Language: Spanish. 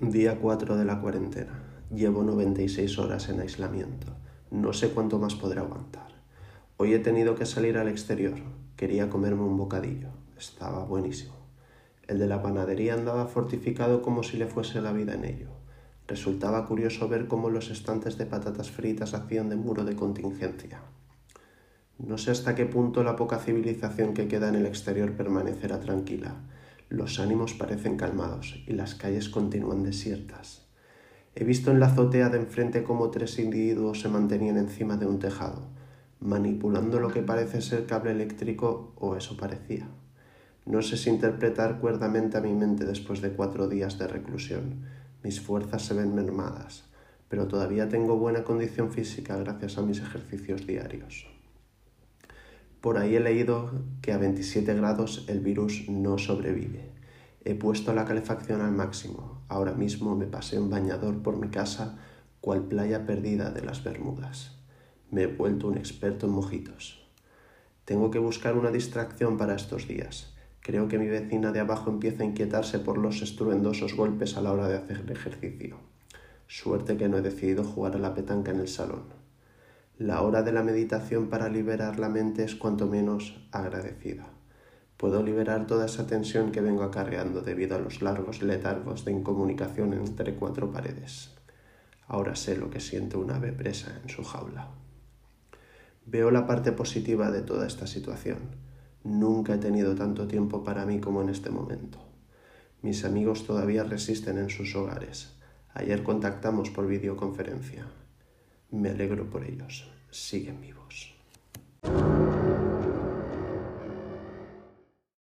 Día 4 de la cuarentena. Llevo 96 horas en aislamiento. No sé cuánto más podré aguantar. Hoy he tenido que salir al exterior. Quería comerme un bocadillo. Estaba buenísimo. El de la panadería andaba fortificado como si le fuese la vida en ello. Resultaba curioso ver cómo los estantes de patatas fritas hacían de muro de contingencia. No sé hasta qué punto la poca civilización que queda en el exterior permanecerá tranquila. Los ánimos parecen calmados y las calles continúan desiertas. He visto en la azotea de enfrente cómo tres individuos se mantenían encima de un tejado, manipulando lo que parece ser cable eléctrico o eso parecía. No sé si interpretar cuerdamente a mi mente después de cuatro días de reclusión. Mis fuerzas se ven mermadas, pero todavía tengo buena condición física gracias a mis ejercicios diarios. Por ahí he leído que a 27 grados el virus no sobrevive. He puesto la calefacción al máximo. Ahora mismo me pasé un bañador por mi casa, cual playa perdida de las Bermudas. Me he vuelto un experto en mojitos. Tengo que buscar una distracción para estos días. Creo que mi vecina de abajo empieza a inquietarse por los estruendosos golpes a la hora de hacer ejercicio. Suerte que no he decidido jugar a la petanca en el salón. La hora de la meditación para liberar la mente es cuanto menos agradecida. Puedo liberar toda esa tensión que vengo acarreando debido a los largos letargos de incomunicación entre cuatro paredes. Ahora sé lo que siente una ave presa en su jaula. Veo la parte positiva de toda esta situación. Nunca he tenido tanto tiempo para mí como en este momento. Mis amigos todavía resisten en sus hogares. Ayer contactamos por videoconferencia. Me alegro por ellos. Siguen vivos.